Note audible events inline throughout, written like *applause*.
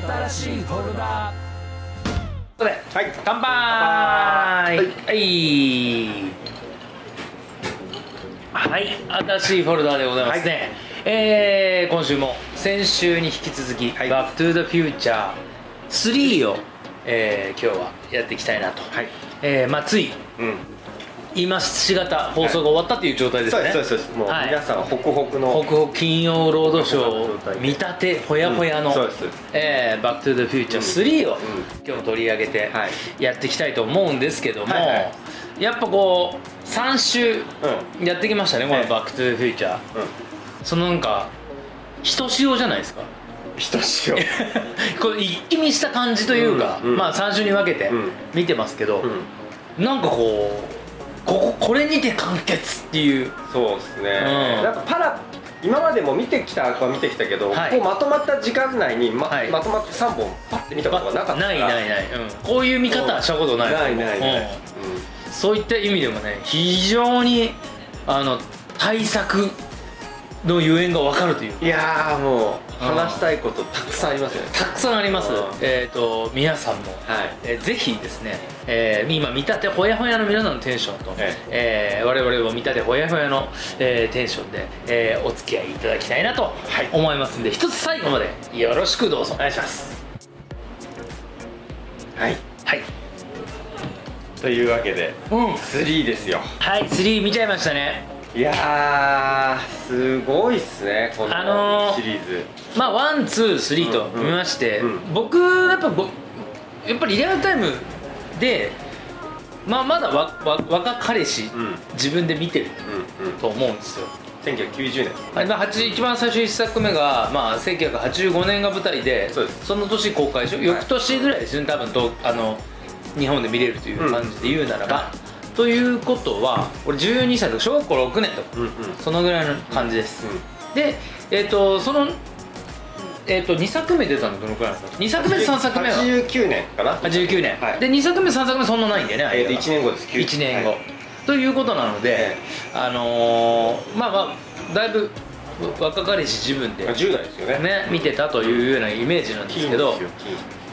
新しいフォルダ。はい。乾杯。はい。はい。新しいフォルダーでございますね、えー今週も先週に引き続き「はい。バック・トゥ・ザ・フューチャー3を」えー今日はやっていきたいなと、はい。えーまあ、ついうん今しがた放送が終わったという状態ですね、そうですそうですそうです。もうはい。皆さんホクホクの北北金曜ロードショー見立てほやほやの、うんそうですえーバック・トゥ・ザ・フューチャー3を、うん。今日も取り上げてはい。やっていきたいと思うんですけども、はいはい。やっぱこう3週うん。やってきましたねこのはいバック・トゥ・ザ・フューチャーうん。そのなんかひとしおじゃないですか？ひとしおこれ一気見した感じというか、うんうん。まあ3週に分けてうん。見てますけど、うん。なんかこうこここれにて完結っていう。そうですね、うん。なんかパラ今までも見てきたは見てきたけど、はい。こうまとまった時間内にま,、はい。まとまって3本パッて見たことがなかったから。ないないない、うん、こういう見方はしたことない。ないないない、うん。そういった意味でもね非常にあの対策のゆえんが分かるといううんいやーもう話したいことたくさんありますよね。たくさんあります。うん。えっ、と皆さんも、はい。えーぜひですね、えー今見立てほやほやの皆さんのテンションと、ええ。ー我々も見立てほやほやの、えーテンションで、えーお付き合いいただきたいなと思いますんで、一つ最後までよろしくどうぞ。お願いします。はい。はい、というわけでうん、3ですよ。はい3見ちゃいましたね。いやーすごいっすねこあのーのシリーズ、まあワンツースリーとうんうん見まして、うん僕やっぱごやっぱりリアルタイムでまあまだわわ若彼氏、うん。うん自分で見てるうんと思うんですよ。1990年。はいまあ、8一番最初1作目が、まあ、1985年が舞台でその年公開でしょ、翌年ぐらいですよね多分とあの日本で見れるという感じで言うならば、ということは俺12歳とか小学校6年とかうんうん。そのぐらいの感じです、でえっ、とそのえっ、と2作目出たのどのくらいなんですか2作目3作目は？89年かな。89年、はい。で2作目3作目そんなないんだよねえーと間が1年後です。1年後、はい。ということなので、えあのーまあまあだいぶ若かりし自分で、まあ10代ですよね。ね、見てたというようなイメージなんですけど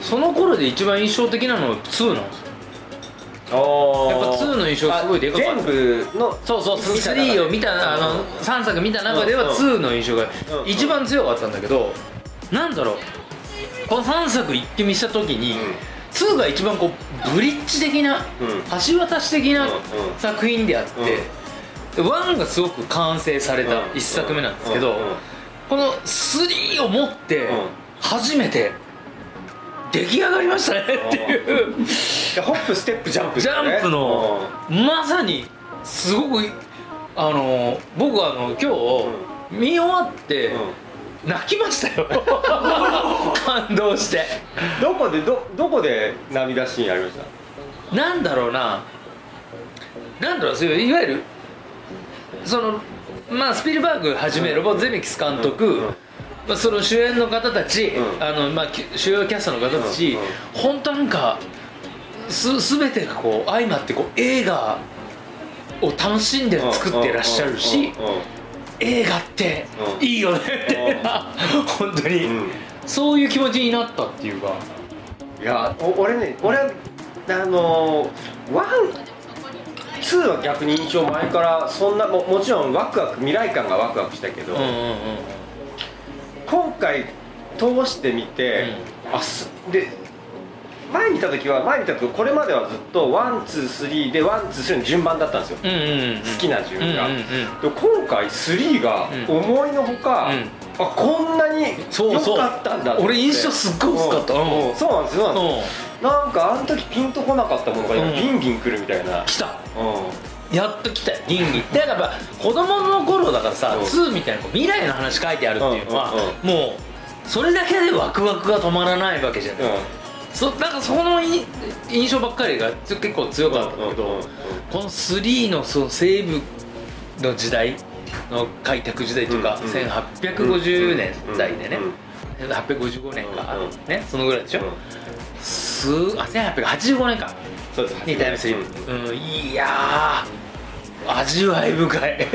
その頃で一番印象的なのは2なんですよ。あやっぱ2の印象すごいでかかった。全部のそうそう見た。中で3を見たあの3作見た中ではうん2の印象がうん。一番強かったんだけどなんだろう。この3作一気見した時に2が一番こうブリッジ的なうん。橋渡し的な作品であってで1がすごく完成された1作目なんですけどこの3を持ってうん。初めて出来上がりましたねっていう。でホップステップジャンプジャンプのまさにすごくあの僕はあの今日見終わって泣きましたよ。*laughs* 感動して。どこでどどこで涙シーンありました？なんだろうな。なんだろうそういういわゆるそのまあスピルバーグはじめロボ・ゼメキス監督、うん。うんまあ、その主演の方たち、うん。あのまあ、き主要キャストの方たち、うん。うん。本当なんかす全てがこう相まってこう映画を楽しんで作ってらっしゃるし映画ってうんいいよねって。本当に、うん。そういう気持ちになったっていうか。いやお俺ね俺あのワンツーは逆に印象前からそんなももちろんワクワク未来感がワクワクしたけど、うんうんうん今回通してみて、あすで前見た時は前見た時これまではずっとワンツースリーでワンツースリーの順番だったんですよ、うんうんうん好きな順が、うんうんうんで今回3がうん。思いのほか、うん。あこんなに良かったんだって。俺印象すっごい薄かった。うん。うん。そうなんですよ。なんかあの時ピンとこなかったものが今うん。ビンビンくるみたいな、来た。うやっと来たよ倫理だからやっぱ子供の頃だからさうん。2みたいな未来の話書いてあるっていうのはうんうんもうそれだけでワクワクが止まらないわけじゃない。んうんそなんかそのい印象ばっかりがつ結構強かったんだけど、この3のその西部の時代の開拓時代というか、うんうん。1850年代でね、うんうん855年か、ねそのぐらいでしょ、うん。すあ1885年か。そうです。にタイムスリうんいやー味わい深い。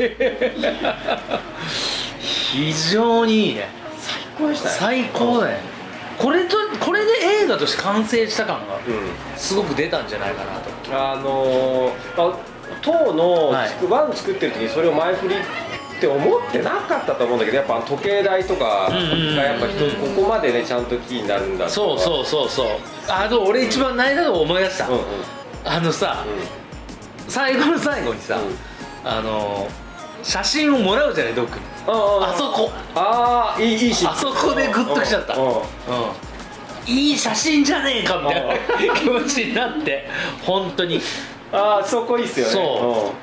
*laughs* 非常にいいね。最高でしたね。最高だねこれとこれで映画として完成した感がうん。すごく出たんじゃないかなと。あのーあ当のはい。ワン作ってる時にそれを前振りって思ってなかったと思うんだけどやっぱ時計台とかがうんうんうんうんやっぱ一つここまでねちゃんとキーになるんだそうそうそうそう。あでも俺一番泣いたのを思い出した、うんうん。あのさ最後の最後にさ、うん。あの写真をもらうじゃないドックにああそこ。ああいいいいシーン。あそこでグッときちゃった。いい写真じゃねえかみたいな。*laughs* 気持ちになって。本当に。ああそこいいっすよね。そ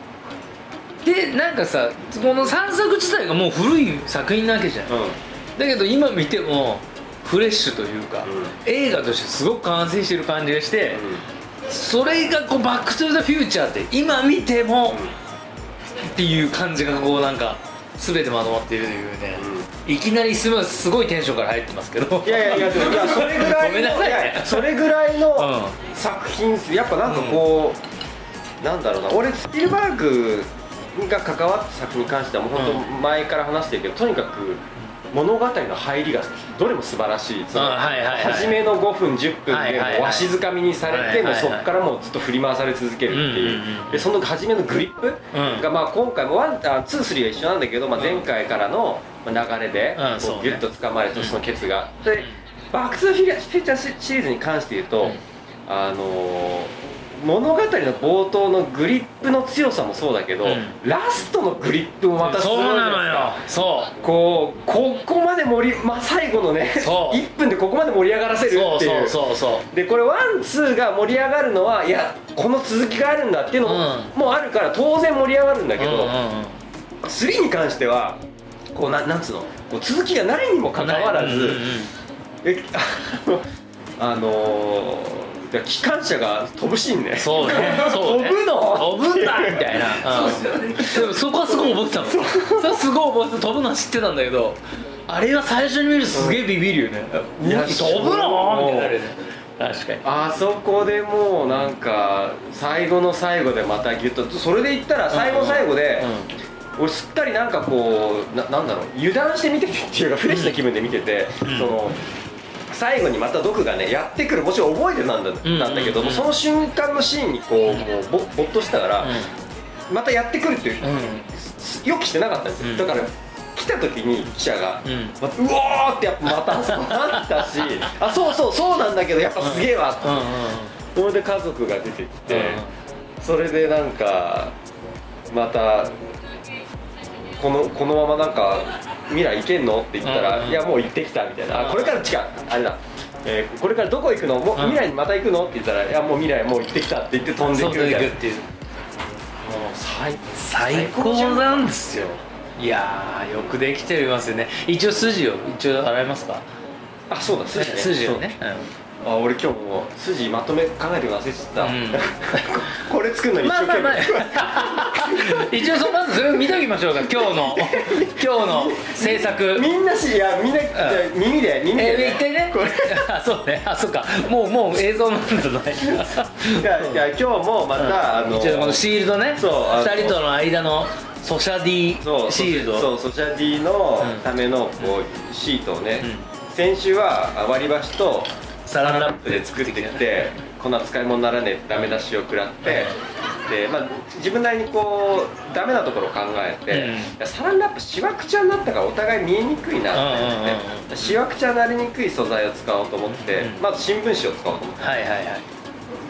でなんかさこの3作自体がもう古い作品なわけじゃん。だけど今見てもフレッシュというか、う映画としてすごく完成してる感じがして、それがこう「バック・トゥ・ザ・フューチャー」って今見てもっていう感じがこうなんか全てまとまっているというね、いきなりすごいすごいテンションから入ってますけど。いやいやいやいやそれぐらいごめんなさい。ねのやそれぐらいのう作品っす。やっぱなんかこう、なんだろうな俺スピルバーグが関わった作品に関してはもう本当前から話してるけど、とにかく物語の入りがどれも素晴らしい。初めの5分10分でわしづかみにされて、もうそこからもうずっと振り回され続けるっていう,、うんうんうんでその初めのグリップうん。が、まあ、今回もワンあツースリーは一緒なんだけど、まあ、前回からのまあ流れでこうギュッと掴まれてそのケツが、でバック・トゥ・フューチャーシリーズに関して言うと、うん。あのー物語の冒頭のグリップの強さもそうだけど、うん。ラストのグリップもまたすごいそうなのよ。そこうここまで盛り、まあ、最後のねそう。*laughs* 1分でここまで盛り上がらせるっていう。そうそうそうでこれワンツーが盛り上がるのはいやこの続きがあるんだっていうのうもあるから当然盛り上がるんだけど、うんうんうん。3に関してはこうななんつうの？こう続きがないにもかかわらず、うんうんうんえあのあのーいや機関車が飛ぶシーンね。そうね。そうね。飛ぶの？飛ぶんだみたいな、うん。でもそこはすごい覚えてたもんそれはすごい覚えてた飛ぶのは知ってたんだけどあれは最初に見るとすげえビビるよね、いや飛ぶの？そう。みたいなるよね。確かに。あそこでもうなんか最後の最後でまたギュッとそれで言ったら最後の最後で、俺すっかりなんかこうななんだろう。油断して見ててっていうかフレッシュな気分で見てて、ん。その最後にまた毒がねやってくるもちろん覚えてたんだ,、んなんだけどもうん。その瞬間のシーンにこうもうぼぼっとしたから、またやってくるっていう、うん。うん予期してなかったんですよ、うん。だから来た時に記者が、うん。まうおーってやっぱまたあったし *laughs* あそうそうそうなんだけどやっぱすげえわって。うんうん。それで家族が出てきて、うん。それでなんかまたこのこのままなんか未来行けんの？って言ったら、いやもう行ってきたみたいな、これから違う。あれだ、えーこれからどこ行くの？もううん。未来にまた行くの？って言ったらいやもう未来もう行ってきたって言って飛んでいくみたいな。でいくっていう。もう最最高なん。ですよいやーよくできてますよね。一応筋を一応洗いますか？あそうだ筋ね。筋をね。そう。あ俺今日もう筋まとめ考えてくださいって言ってうん。*laughs* た、これ作るのに一まあ生懸まあま命、あ *laughs* 一応そまずそれを見ときましょうか。今日の。*laughs* 今日の制作。みんなしいやみんな、じゃあ耳で耳で、えー、一回ね。これ。*laughs* あそうね。あそうか。もうもう映像なんじゃないいやいや今日もまた、あの一応このシールドね。そうあの2人との間のソシャディそうシールド。そうソシャディのうん。ためのこうシートをね、うん。先週は割り箸とサランラップで作ってきてこんな使い物にならねえダメ出しを食らって、でまあ、自分なりにこうダメなところを考えて、うん。サランラップしわくちゃになったからお互い見えにくいなって思って、しわくちゃになりにくい素材を使おうと思って、うん。まず新聞紙を使おうと思ってはいはいはい。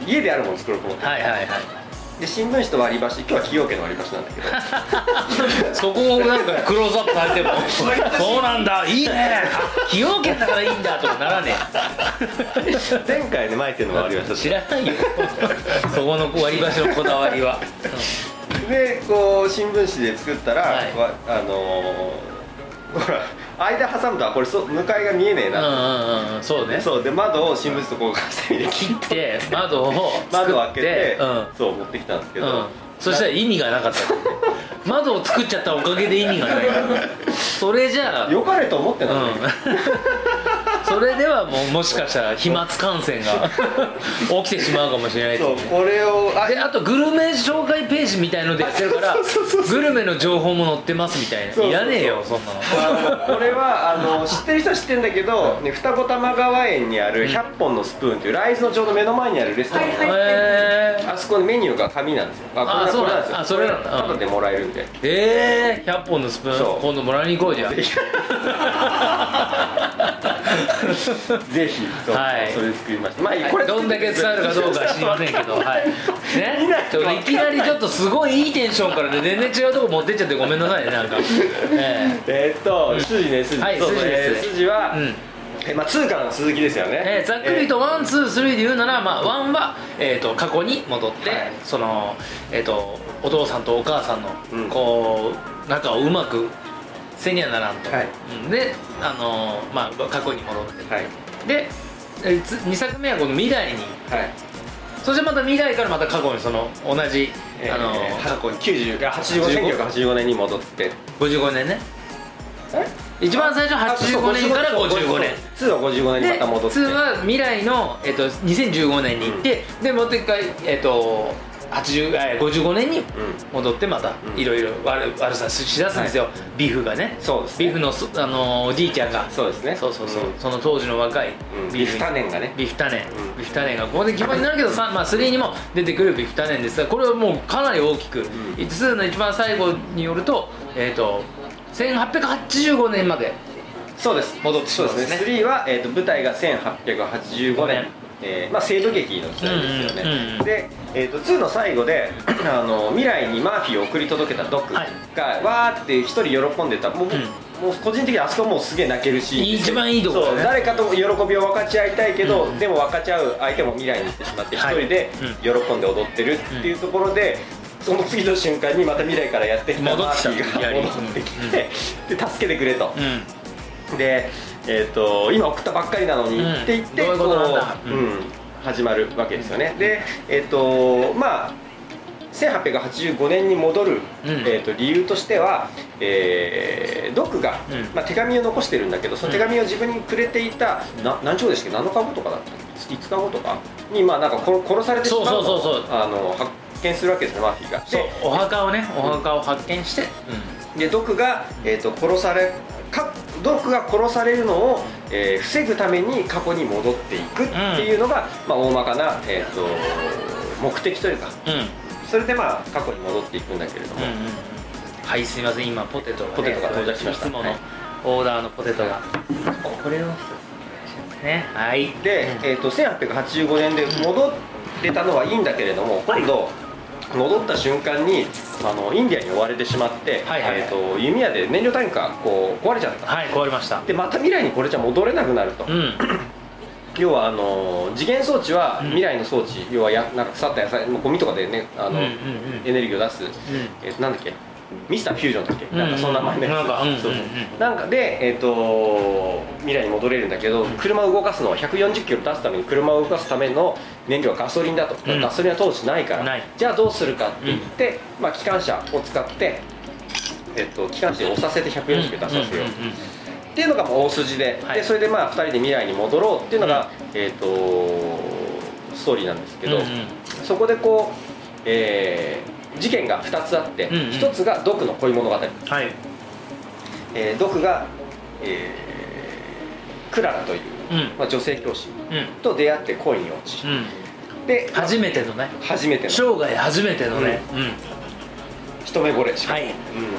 家であるものを作ろうと思って、はいはいはいで新聞紙と割り箸今日は崎陽家の割り箸なんだけど。*laughs* そこをなんかクローズアップされてもそうなんだ。いいね。崎陽軒だからいいんだとかならね前回ね巻いてるのは割りえ箸知らないよ。そこの割り箸のこだわりは。でこう新聞紙で作ったら、はい。わあのーほら間挟むとあこれそ向かいが見えねえうんうな、んうんそうね。そうで窓を新聞紙とこうハサミで切って窓を窓を開けて、うん。そう持ってきたんですけど、うん、そしたら意味がなかった *laughs* 窓を作っちゃったおかげで意味がない。それじゃあよかれと思ってうんなんそれではもうもしかしたら飛沫感染が *laughs* 起きてしまうかもしれないそうねこれをあであとグルメ紹介ページみたいのでやってるからグルメの情報も載ってますみたいな。いらねえよそんなの。これはあの知ってる人は知ってるんだけど、ね、二子玉川園にある100本のスプーンというライズのちょうど目の前にあるレストラン、へえあそこのメニューが紙なんですよ。あこれあそうなんですよあそれなんだ。ただでもらえるんで。えー、100本のスプーン今度もらいに行こうじゃん *laughs* *laughs* ぜひそう、はい。それ作りましたまあこれどんだけ伝わるかどうかは知りませんけど、はい、ね、*laughs* ちょっといきなりちょっとすごいいいテンションからで全然違うとこ持ってっちゃってごめんなさいねなんか、ええ。ーっと筋ね筋、はい筋ですえー筋は、えうん。えまあ、ツーの続きですよね、えーざっくりとワンツースリーで言うなら、まあ、ワンは、えー、と過去に戻って、はい。その、えー、とお父さんとお母さんの、うん。こう仲をうまくせにゃならんと、はい。うん。で、あのーまあ、過去に戻って。はい。で2作目はこの未来に。はい。そしてまた未来からまた過去にその同じ、えーあのー過去に。90あ85 1985年に戻って。55年ね。一番最初85年から55年。2は55年にまでた戻って。2は未来の、えっと、2015年に行って、でもう一回、えっと、80えー55年に戻ってまたうん。いろいろ悪悪さしだすんですよ、ビフがね。そうですね。ビフのそあのーおじいちゃんが。そうですね。そうそうそう、ん。その当時の若いうん。ビフタネンがね。ビフタネン、うん。ビフタネンが。ここで基本になるけど、さまあ、3にも出てくるビフタネンです。がこれはもうかなり大きく、2の一番最後によると,、えっと1885年までそうです。戻ってきそうでますね。す。ね3は、えー、と舞台が1885年、えーまあ、西部劇の時代ですよね、うんうんうん。で、えー、と2の最後であの未来にマーフィーを送り届けたドクが、はい。わーって一人喜んでた。もう,、もう個人的にあそこもうすげえ泣けるし。一番いいとこだね。誰かと喜びを分かち合いたいけど、でも分かち合う相手も未来に行ってしまって一はい。人で喜んで踊ってるっていうところで、その次の瞬間にまた未来からやってきたマーフィーが戻ってきて、で助けてくれと、うん。で、えー、と今送ったばっかりなのに、うん。って言ってことなんだ。こううん始まるわけですよね。でえっ、とまあ1885年に戻る、うん。えー、と理由としては、えードクが、うん。まあ、手紙を残してるんだけどその手紙を自分にくれていた、な何日後でしたっけ？7日後とかだったっけ？5日後とか？に、まあ、なんか殺殺されてしまうそうそうそうそう。あの発見するわけですねマーフィーが。でお墓をねお墓を発見して、でドクが、えー、と殺されかドクが殺されるのを、えー防ぐために過去に戻っていくっていうのが、まあ、大まかな、えー、と目的というかうん。うんそれでまあ過去に戻っていくんだけれども、うんうんうん。はいすみません。今ポテトが、ね、ポテトが到着しました。いつものはい。オーダーのポテトが、これを一つね。はい。で、えー、と1885年で戻れたのはいいんだけれども今度戻った瞬間にあのインディアに追われてしまって、はいはい。はいえー、と弓矢で燃料タンクがこう壊れちゃった。はい壊れました。でまた未来にこれじゃ戻れなくなると、うん。*clears throat* 要はあの次元装置はうん。未来の装置、要はやなんか腐った野菜ゴミとかでねあの、うんうんうん。エネルギーを出す、えーとなんだっけ？ミスターフュージョンだっけ、うん。なんかそんな名前。のやつなんかそうそうなんかで、えー、と未来に戻れるんだけど車を動かすのは140キロ出すために車を動かすための燃料はガソリンだと、うん。ガソリンは当時ないから。じゃあどうするかって言って、まあ、機関車を使って、えー、と機関車に押させて140キロ出させよう、っていうのがまあ大筋で,、はい。でそれでまあ2人で未来に戻ろうっていうのが、えー、とストーリーなんですけど、うんうん。そこでこう、えー事件が2つあって、うんうん。1つがドクの恋物語、はい。えードクが、えークララという、うん。まあ、女性教師うん。と出会って恋に落ち、うん。で初めてのね。初めての。生涯初めてのね。一目惚れしか。もはい。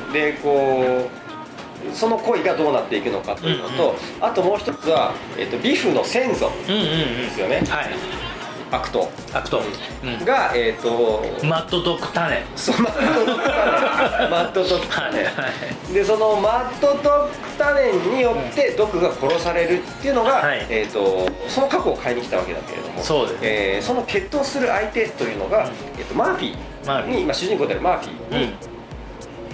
うん。でこうその恋がどうなっていくのかというのと、うんあともう一つは、えー、とビフの先祖うんうんうんうん。ですよね、はい悪党アクト。うん。がえっ、とマッドドッグタネンそうマッドドッグタネンマッドドッグタネン、はいはい。でそのマッドドッグタネンによってドクが殺されるっていうのが、はい。えー、とその過去を変えに来たわけだけれども。そうです。えーその決闘する相手というのが、えー、とマーティー。に、まあ、主人公であるマーティーに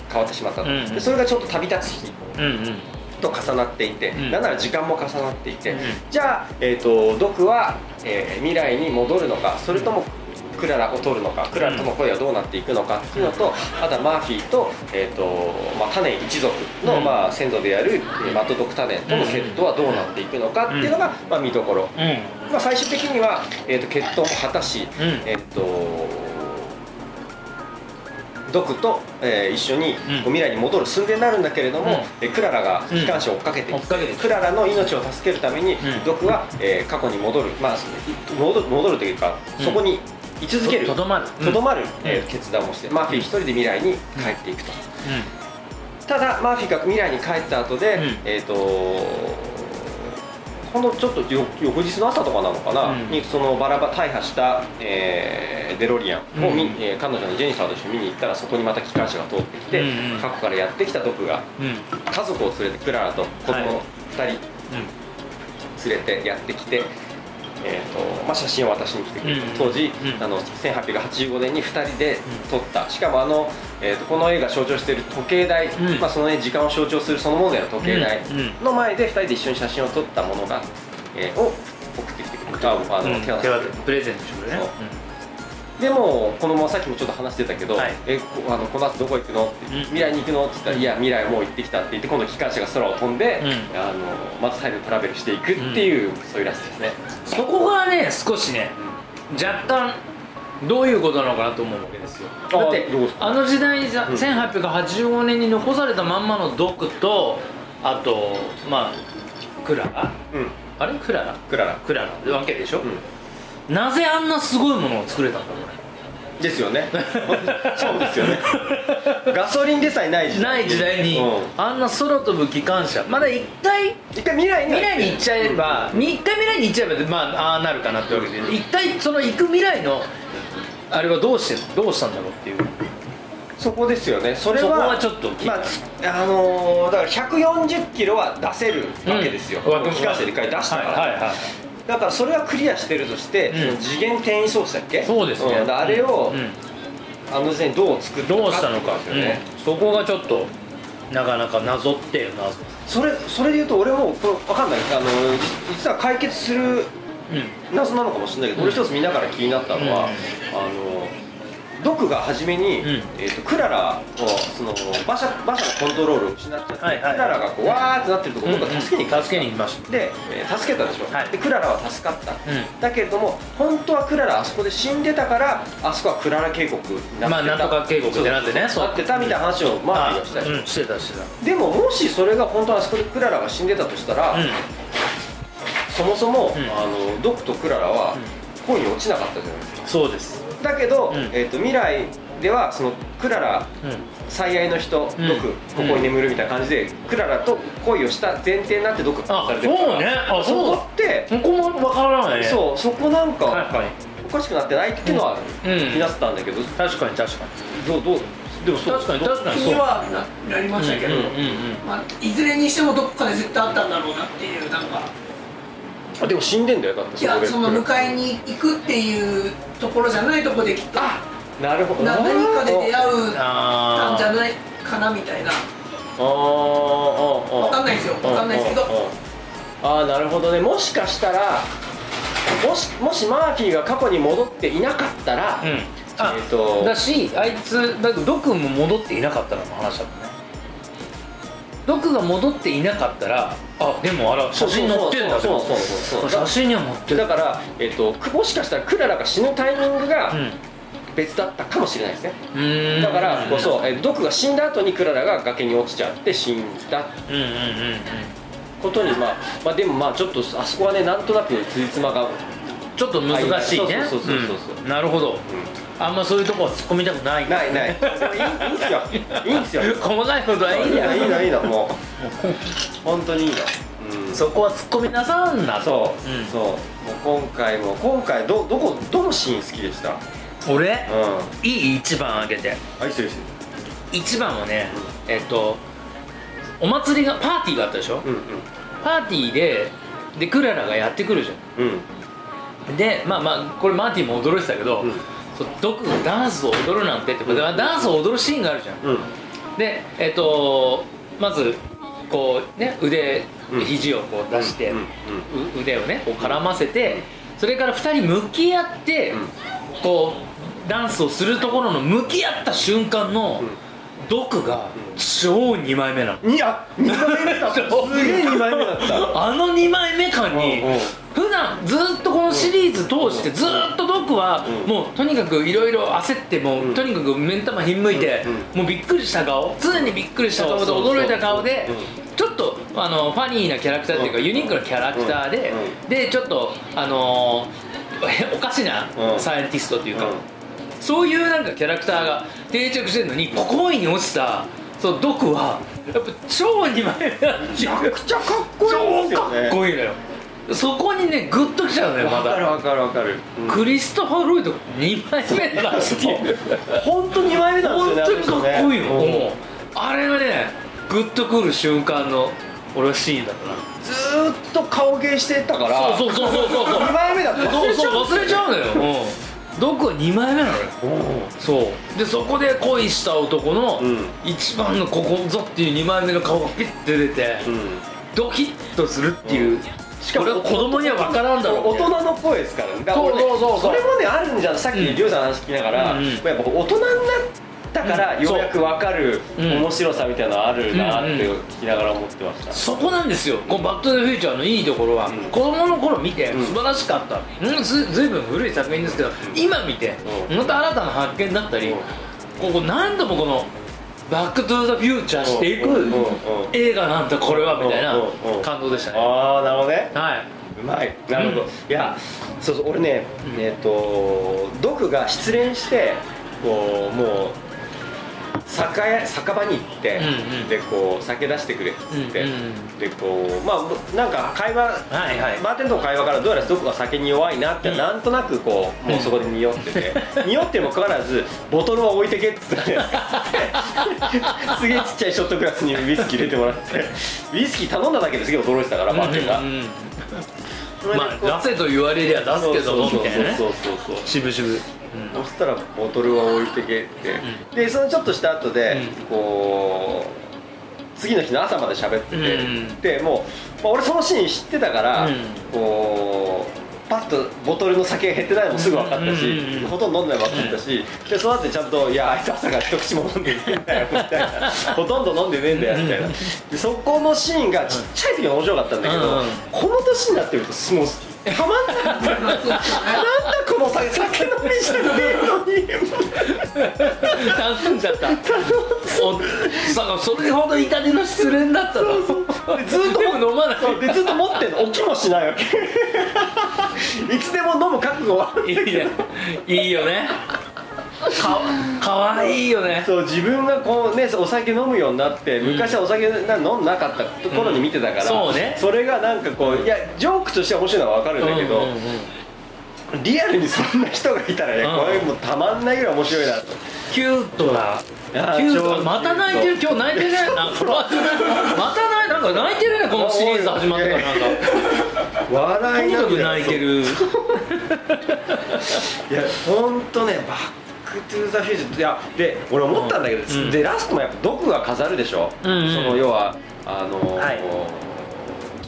変わってしまったと、うんうん。でそれがちょっと旅立つ日。うんうんと重なっていて、ん。なんなら時間も重なっていて、うん。じゃあ、えー、とドクは、えー未来に戻るのかそれともクララを取るのかクララとの恋はどうなっていくのかっていうのと、あとはマーフィーと,、えーとまあ、タネン一族の、うん。まあ、先祖である、えーマッドドクタネンとのセットはどうなっていくのかっていうのが、まあ、見どころ、うん。まあ、最終的には、えー、と決闘も果たし、うん。えっ、とドクと、えー一緒にこう未来に戻る寸前になるんだけれども、うん。えークララが機関車を追っかけてきて,、クララの命を助けるために、ん。ドクは、えー過去に戻る、まあ、戻る戻るというか、うん。そこに居続けるととどまる。とどまる、うん。えー決断をしてマーフィー一人で未来に帰っていくと、うただマーフィーが未来に帰った後で、うん。えっ、とほんのちょっとよ翌日の朝とかなのかな、うん。にそのバラバ大破した、えーデロリアンを見、うん。えー彼女のジェニファーと一緒に見に行ったらそこにまた機関車が通ってきて、うんうん。過去からやってきたドクがんうん。家族を連れてクララと子供はい。2人連れてやってきて、えーとまあ、写真を渡しに来てくれた、うん当時、うん。あの1885年に2人で撮った、しかもあの、えー、とこの映画象徴している時計台、うん。まあ、その、ね、時間を象徴するそのものである時計台。の前で2人で一緒に写真を撮ったものが、えーを送ってきてくれた。ああの、うん。手渡し。プレゼントしてくれるね。そうでもこのままさっきもちょっと話してたけど、はい。えこあのこの後どこ行くの？って、うん。未来に行くの？って言ったら、いや未来もう行ってきたって言って今度機関車が空を飛んで、うん。あのまた再度トラベルしていくっていう、そういうラストですね、そこがね少しね若干どういうことなのかなと思うわけですよ。あだってあの時代さうん。1885年に残されたまんまのドクとあとまあクララ？うん。あれ？クララ？クララ。クララ。ってわけでしょ、うなぜあんなすごいものを作れたんだろうね。んですよね。*laughs* そうですよね。ガソリンでさえない時代ない時代に、うん。あんな空飛ぶ機関車。まだ一回一回未来には未来に行っちゃえば、一回未来に行っちゃえばまあああなるかなってわけで。一体その行く未来のあれはどうしてどうしたんだろうっていう。そこですよね。それはそこはちょっとまあつあのーだから140キロは出せるわけですよ、うん。機関車で一回出したから、はいはいはいだからそれはクリアしてるとして、うん。次元転移装置だっけ？そうですね、ん。あれを、うん。あの時代にどう作ったどうしたのかね、うんそこがちょっとなかなか謎っていう謎それそれで言うと俺もこれ分かんない。あの実は解決するうん。謎なのかもしれないけど、俺一つ見ながら気になったのは、うん。あのドクが初めに、うん。えー、とクララをその馬車馬車のコントロールを失っちゃって、はいはいクララがこうわーってなってるところ、ドクが助けに行く、助けに行きました。で、えー助けたでしょ、はい。でクララは助かった、うだけれども本当はクララあそこで死んでたからあそこはクララ渓谷になってた。まあなんとか渓谷ってなってねそう。なってたみたいな話をマーフィーがしたでしょ。うん。してたしてた。でももしそれが本当はあそこでクララが死んでたとしたら、うん。そもそも、ん。あのドクとクララは恋に落ちなかったじゃないですか。そうですだけど、うん。えー、と未来ではそのクララうん。最愛の人、うん。ドクここに眠るみたいな感じで、クララと恋をした前提になってドクがあされてるから。そうね。あそそうこってここもわからないね。そうそこなんか、確かにおかしくなってないっていうのは気うん。になってたんだけど、確かに確かどうどうでもそう確かに確かに。気にはななりましたけど、うんうんうんまあ、いずれにしてもどこかで絶対あったんだろうなっていうなんかあでも死んでんだよだっていやその迎えに行くっていうところじゃないところできっと。あなるほど。な何かで出会うたあんじゃないかなみたいな。あーあーあー。わかんないですよ。わかんないですけど。あーあなるほどね。もしかしたらもしもしマーフィーが過去に戻っていなかったら、うん。あえーと。だしあいつだドクも戻っていなかったらの話だもんねドクが戻っていなかったらあでもあら写真載ってんだそうそうそう写真には載ってる。だから、えっとくもしかしたらクララが死ぬタイミングがうん。別だったかもしれないですね、うーん。だからこそ、えドクが死んだ後にクララが崖に落ちちゃって死んだ。うんうんうんうんことに、まあ、まあでもまあちょっとあそこはねなんとなくつじつまが、うん、ちょっと難しいね。そうそうそうそうそう。うん。なるほどあんまそういうとこは突っ込みたくない。ないない。いいんすよ。いいんすよ。細かいことはいいんだいいのいいのもう。本当にいいの、うん、そこは突っ込みなさんなと。そう、ん。そう。もう今回も今回どどこどのシーン好きでした？俺？うん。いい一番あげて。あいいっすよ一番はねえっとお祭りがパーティーがあったでしょ？うんパーティーででクララがやってくるじゃうん。うん。んでまあまあこれマーティも驚いてたけど、うんそうドクがダンスを踊るなんてってことでダンスを踊るシーンがあるじゃん。うん。でえっとまずこうね腕うん。肘をこう出して、うんうんう腕をねこう絡ませてそれから2人向き合って、うん。こうダンスをするところの向き合った瞬間のドクが超2枚目なの。いや2枚目だ。*laughs* ったすげえ2枚目だった。あの2枚目感にうんうん普段ずっとこのシリーズ通してずっとドクはうん。もうとにかくいろいろ焦ってもうん。とにかく目ん玉ひんむいてうもうびっくりした顔。常にびっくりした顔で驚いた顔でうんちょっとあのファニーなキャラクターっていうかうん。ユニークなキャラクターでうでちょっとあのー *laughs* おかしなうん。サイエンティストっていうかうん。そういうなんかキャラクターが定着してるのにここに落ちたそうドクはやっぱ超2枚目めちゃくちゃかっこいいです超かよねっこいいのよそこにねグッときちゃうのよまだ。わかるわかるわかる、うん。クリストファー・ロイド2枚目だなっていう。本当2枚目なん本ですよね当にかっこいいの、あれがねグッとくる瞬間の俺はシーンだった。なずーっと顔芸してたからそうそうそうそうそう。2枚目だったそうそう忘れちゃうのよ、うん。ドクは2枚目なのよ。そう。でそこで恋した男のうん。一番のここぞっていう2枚目の顔がピッて出て、うん。ドキッとするっていう、しかも子供には分からんだろう大人の声ですからね。だからそうそうそう。そうれもねあるんじゃんさっきうんりょうさんの話聞きながら、やっぱ大人になったからうんようやく分かるう。ん。面白さみたいなのあるなって聞きながら思ってました、そこなんですよ。こうバッド・フューチャーのいいところは、うん。子供の頃見てうん。素晴らしかった、うん、ずずいぶん古い作品ですけど、今見て、うん。また新たな発見だったり、うん。ここ何度もこのバック・トゥ・ザ・フューチャーしていく映画なんだこれはみたいな感動でしたね。ああなるほどね。はい。うまい。なるほど、うん。いやそうそう俺ね、うん。えっ、とドクが失恋してこうもう酒屋酒場に行って、うんうん。でこう酒出してくれっつって、うんうんでこうまあなんか会話、はいはい。バーテンとの会話からどうやらドクが酒に弱いなって、うん。なんとなくこうもうそこで匂ってて、匂ってもかかわらずボトルは置いてけっつって *laughs* すげえちっちゃいショットグラスにウイスキー入れてもらってウイスキー頼んだだけですげえ驚いてたからバーテンが。うんうんまあ出せと言われりゃ出すけどもみたいなねそうそう。そうそう渋々。そしたらボトルは置いてけって、でそのちょっとした後で、うん。こう次の日の朝まで喋ってて、うん。でもう、まあ、俺そのシーン知ってたから、うん。こうパッとボトルの酒が減ってないのもすぐ分かったし、うんうんうんほとんど飲んでないの分かったし、でその後でちゃんと「いやあいつ朝から一口も *laughs* 飲んでねえんだよ」みたいな「ほとんど飲んだよみたいな。でそこのシーンがちっちゃい時は面白かったんだけど、この年になってるともうたまんなかったなんだこの酒酒飲みしてねえのに。頼んじゃった。おさそれほど痛手の失恋だったの？でずっと飲まない。でずっと持ってんの。起きもしないわけ。いつでも飲む覚悟はいいねいいよねかかわいいよね。そう自分がこうねお酒飲むようになってん。昔はお酒な飲んなかった頃に見てたから、そうね。それがなんかこういやジョークとしては面白いのは分かるんだけど、うんうんうん。リアルにそんな人がいたらね、うん。これもうたまんないぐらい面白いなと。キュートなやキュー超トまた泣いてる。今日泣いてるね。*laughs* また泣いなんか泣いてるねこのシリーズ始まってから。なんか。と *laughs* 笑いにかく涙泣いてる。*laughs* いや本当ねバック・トゥ・ザ・フューいやで俺思ったんだけど、うん。でラストもやっぱ毒が飾るでしょ、うんうん。その要はあのーはい。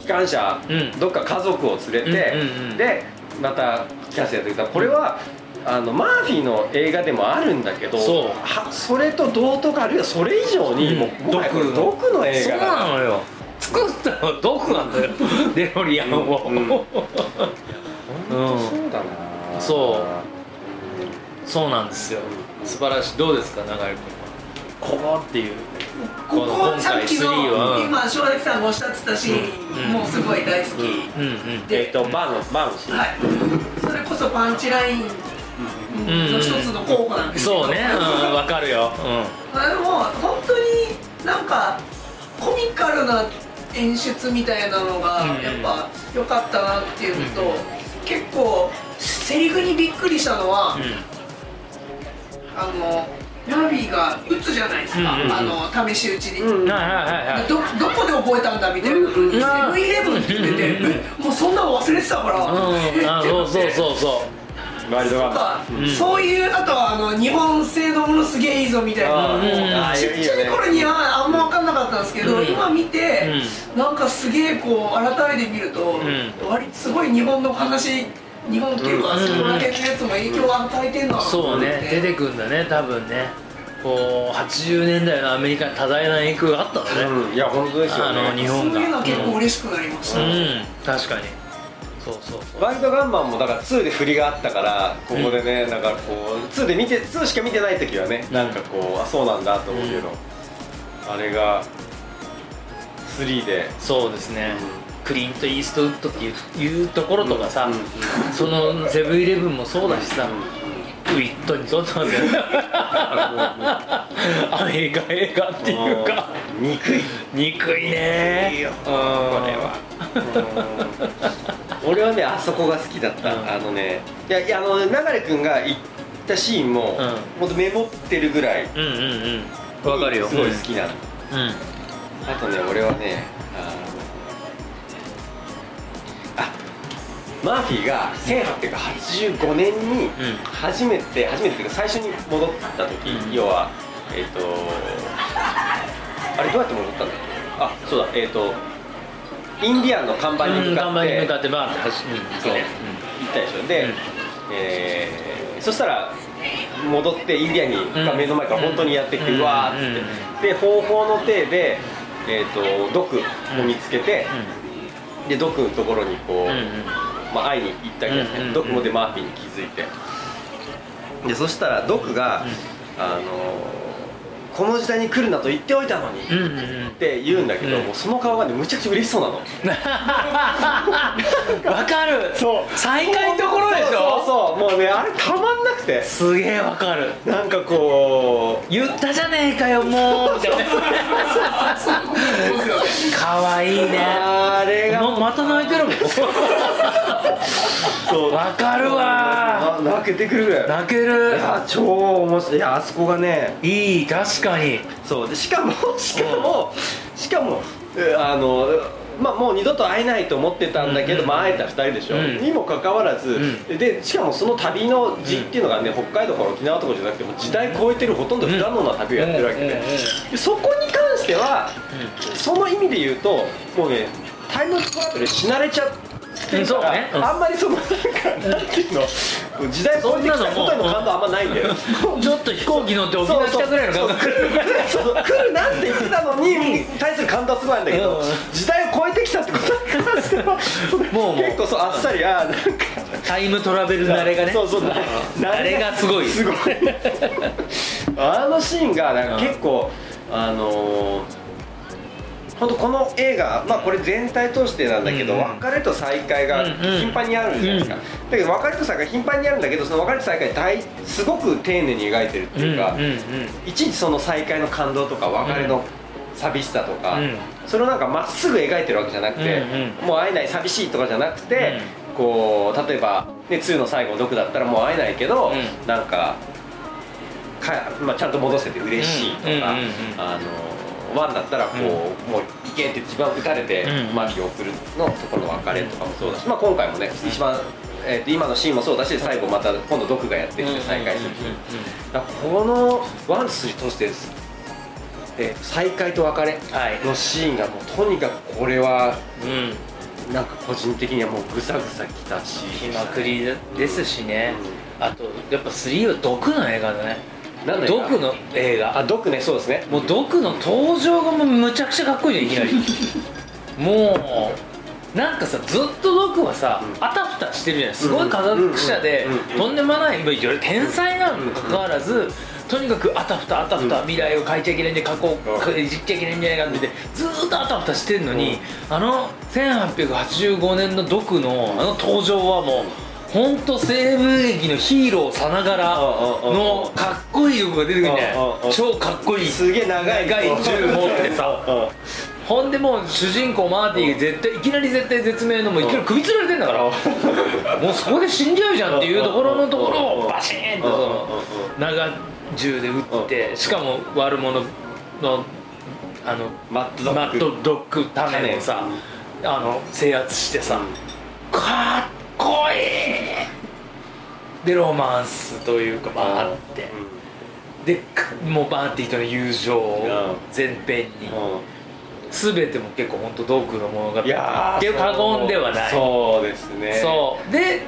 機関車、うん。どっか家族を連れて、うんうんうん。でまた機関車やってきたこれは、あのマーフィーの映画でもあるんだけどそそれと同等かあるいはそれ以上に、うん。もうもはやこれ毒。毒の映そう画なのよ。作ったのはドクなんだよデロリアンを、うん。うん本当そうだな、そうそうなんですよ。素晴らしい。どうですか長井君ここっていう。こここの今回さっきの3は今正崎さんがおっしゃってたシーンうん。もうすごい大好き、うんうんえっ、とバーのバーのシーン、はい。それこそパンチラインの一つの候補なんですけどそうね。うんわかるよ。あでも本当になんかコミカルな演出みたいなのがうんやっぱ良かったなっていうのと、結構セリフにびっくりしたのは、うんあのマービーが打つじゃないですか、うんうんうんあの試し打ちに、うんどどこで覚えたんだみたいなのに、セうんブンイレブンって言ってて、もうそんなの忘れてたから、うんあそうそうそうそワイルドガンなんか、うんそういうあとはあの日本製のものすげえいいぞみたいなうちっちゃい頃にはあんま分かんなかったんですけど、うん今見て、なんかすげえこう改めて見ると、ん割とすごい日本の話日本っていうか、うん。そこら辺のやつも影響を与えてんのそうね。出てくんだね多分ね。こう80年代のアメリカに多大な影響があったのね、うん。いや本当ですよあのね日本が。そういうのは結構嬉しくなりました、うん。確かに。そうそうそう。ワイルドガンマンもだから2で振りがあったからここでね、なんかこう2で見て2しか見てない時はねなんかこうあそうなんだと思うけど、あれが3で。そうですね、クリント・イーストウッドっていういうところとかさ、うんうんそのセブンイレブンもそうだしさ、ウィットにとってますよね。あ映画映画っていうか。うん憎い。憎いね。いいよ。これは。うん。俺はねあそこが好きだった、うん。あのねいやいやあの流君が言ったシーンも、うん。ほんとメモってるぐらいうんうんうん。わかるよ。すごい好きなの、うん。あとね俺はねあマーフィーが1885年にうん初めて、初めてっていうか最初に戻った時、うん。要はえっ、とあれどうやって戻ったんだっけ？あそうだえっ、とインディアンの看板に向かって、看板に向かってバーンって走るう。んそう。ね行ったでしょ？で、うん。えーそしたら戻ってインディアンにが目の前から本当にやってきて、ううんわーっつって、うん。で方法の体で、えー、とドクを見つけて、でドクのところにこう、うんうんまあ、会いに行ったわけですね、うんうんうんドクもでマーフィーに気づいて。でそしたらドクが、あのこの時代に来るなと言っておいたのに、って言うんだけど、うん。もうその顔がねむちゃくちゃ嬉しそうなの。*laughs* わかる。そう。再会のところでしょ？そうそうそう。もうねあれたまんなくて。すげえわかる。なんかこう言ったじゃねえかよもうみたいな。かわいいね。あれがまた泣いてるもん。そう。わかるわ。な泣けてくるぐらい。泣ける。いや超面白い。いやあそこがねいい確かに。そう。でしかも *laughs* しかもしかもえあのまあ、もう二度と会えないと思ってたんだけど、うんまあ、会えた2人でしょ、うん。にもかかわらず、うん。でしかもその旅の字っていうのがね、北海道から沖縄とかじゃなくてもう時代超えてるほとんど不可能な旅をやってるわけで,、でそこに関しては、その意味で言うともうねタイムトラベルし慣れちゃってるから、うんそうねうん。あんまりそのなんかなんていうの時代超えてきたことへの感動あんまないんだよ。ちょっと飛行機乗って沖縄来たぐらいの感覚。そうそう来るなって言ってたのに対する感動はすごいんだけど、うん時代を超えてきたってことに関してはもう結構そうあっさりあーなんかタイムトラベル慣れがねそうそうあれがすごいすごいあのシーンがなんか結構あのー本当この映画、まあ、これ全体通してなんだけど、うんうん。別れと再会がうんうん。頻繁にあるじゃないですか、だけど別れと再会頻繁にあるんだけどその別れと再会大すごく丁寧に描いてるっていうか、うんうんうん。いちいちその再会の感動とか別れの寂しさとか、うん。それをなんかまっすぐ描いてるわけじゃなくて、うんもう会えない寂しいとかじゃなくて、こう例えば、ね、2の最後の毒だったらもう会えないけど、うん。なんかか、まあ、ちゃんと戻せて嬉しいとか、うんうんうんうん。あのワンだったらこう、うん。もう行けって一番打たれて、うん。マーキーを送るのところの別れとかもそうだし、まあ、今回もね一番、えーと今のシーンもそうだし最後また今度毒がやってきて再会するこのワンツー通してで再会と別れはい。のシーンがもうとにかくこれはうん。なんか個人的にはもうぐさぐさきたし日まくりですしねあとやっぱ3は毒の映画だねなんだよ。毒の映画。あ毒ねそうですね。もう毒の登場がもうむちゃくちゃかっこいいじゃんいきなり。*laughs* もうなんかさずっと毒はさ、うん。あたふたしてるじゃない。すごい科学者でうんとんでもない天才なのにもかかわらずとにかくあたふたあたふたうん。未来を変えちゃいけないんで過去をいじっちゃいけないんじゃないかってずーっとあたふたしてるのにあの1885年の毒のあの登場はもう本当西部劇のヒーローさながらのかっこいい力が出てくるん超かっこいい。すげえ長い長い銃持ってさ。うんほんでもう主人公マーティが絶対いきなり絶対絶命のもういきなり首つられてんだから。もうそこで死んじゃうじゃんっていうところのところをバシーンとその長銃で撃ってしかも悪者のあのマッドドッグ種をさあの制圧してさかっこい。いでロマンスというかまああって。でかもうバーティとの友情を前編に。うん。全ても結構本当ドクの物語っていう過言ではない。そうですね。そう。で、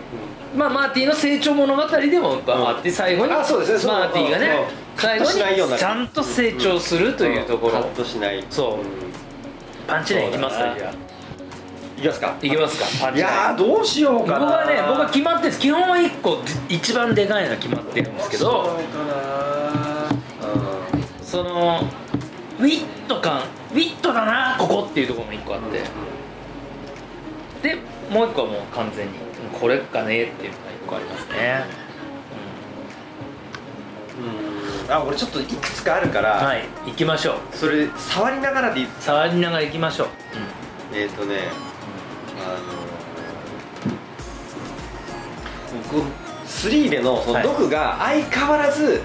まあ、マーティの成長物語でもあって最後にあそうですね。マーティがねうん。最後にちゃんと成長するというところ、カットしない。そう。ん。パンチラインいきますかじゃあ。いきますか。いきますか。いやーどうしようかな。僕はね僕は決まってるんです。基本は1個一番でかいのは決まってるんですけどそのウィット感ウィットだなここっていうところも1個あって。でもう1個はもう完全にこれかねっていうのが1個ありますね、うん。あ俺ちょっといくつかあるから、うん、はい行きましょう。それ触りながらでいい触りながら行きましょう、えっ、ー、とね3でのそのはい。毒が相変わらず、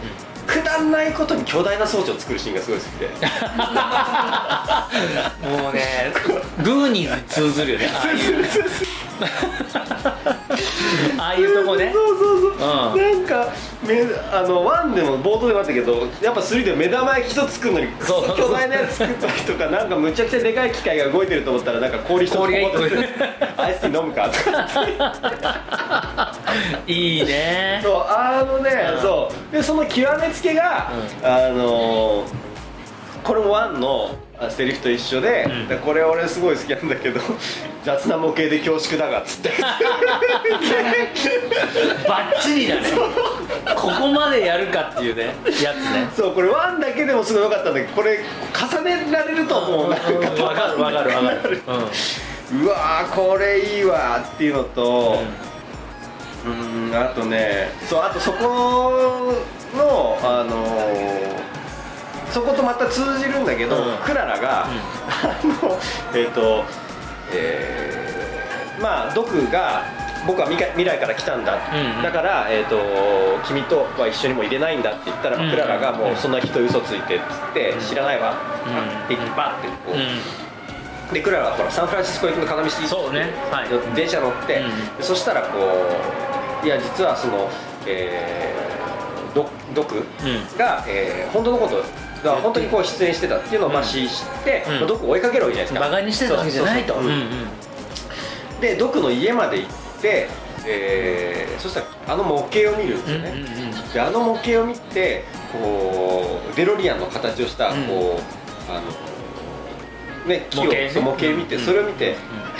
くだんないことに巨大な装置を作るシーンがすごい好きで。*laughs* もうねグーニーズに通ずるよねああいう。*laughs* ああいうとこね。そうそうそう、ん。なんかめあの1でも冒頭でもあったけどやっぱ3で目玉焼き一つ作るのに巨大なやつ作った時とかなんかむちゃくちゃでかい機械が動いてると思ったらなんか氷一つ氷が一個。アイスティー飲むかとか。いいね。そうあのね、うん。そう。でその極めつけが、あのこれもワンのあセリフと一緒で、うん。でこれ俺すごい好きなんだけど *laughs* 雑な模型で恐縮だがっつって。*laughs* バッチリだね。ここまでやるかっていうねやつね。そうこれワンだけでもすごい良かったんだけどこれ重ねられるともう。なんかうん。わかるわかるわかる。うわーこれいいわっていうのとうんあとねそうあとそこのあのーそことまた通じるんだけど、うん。クララが、あのえっ、とえーまあドクが僕は未来から来たんだ、うんだから、えー、と君とは一緒にも入れないんだって言ったら、うんクララがもうそんな人嘘ついてっつって、知らないわ、うん。って言ってバーってこう、うん。でクララはほらサンフランシスコ行きの片道そうね。はい。電車乗って、うん。そしたらこういや実はその、えー、ドドクうん。が、えー本当のことが本当にこう出演してたっていうのをまあうん。知って、うん。まあドクを追いかけるわけじゃないですか。バカにしてたわけじゃないと。でドクの家まで行って、えーそしたらあの模型を見るんですよね、であの模型を見てこうデロリアンの形をしたこう、うんあのね木を模型模型見て、うん。それを見て、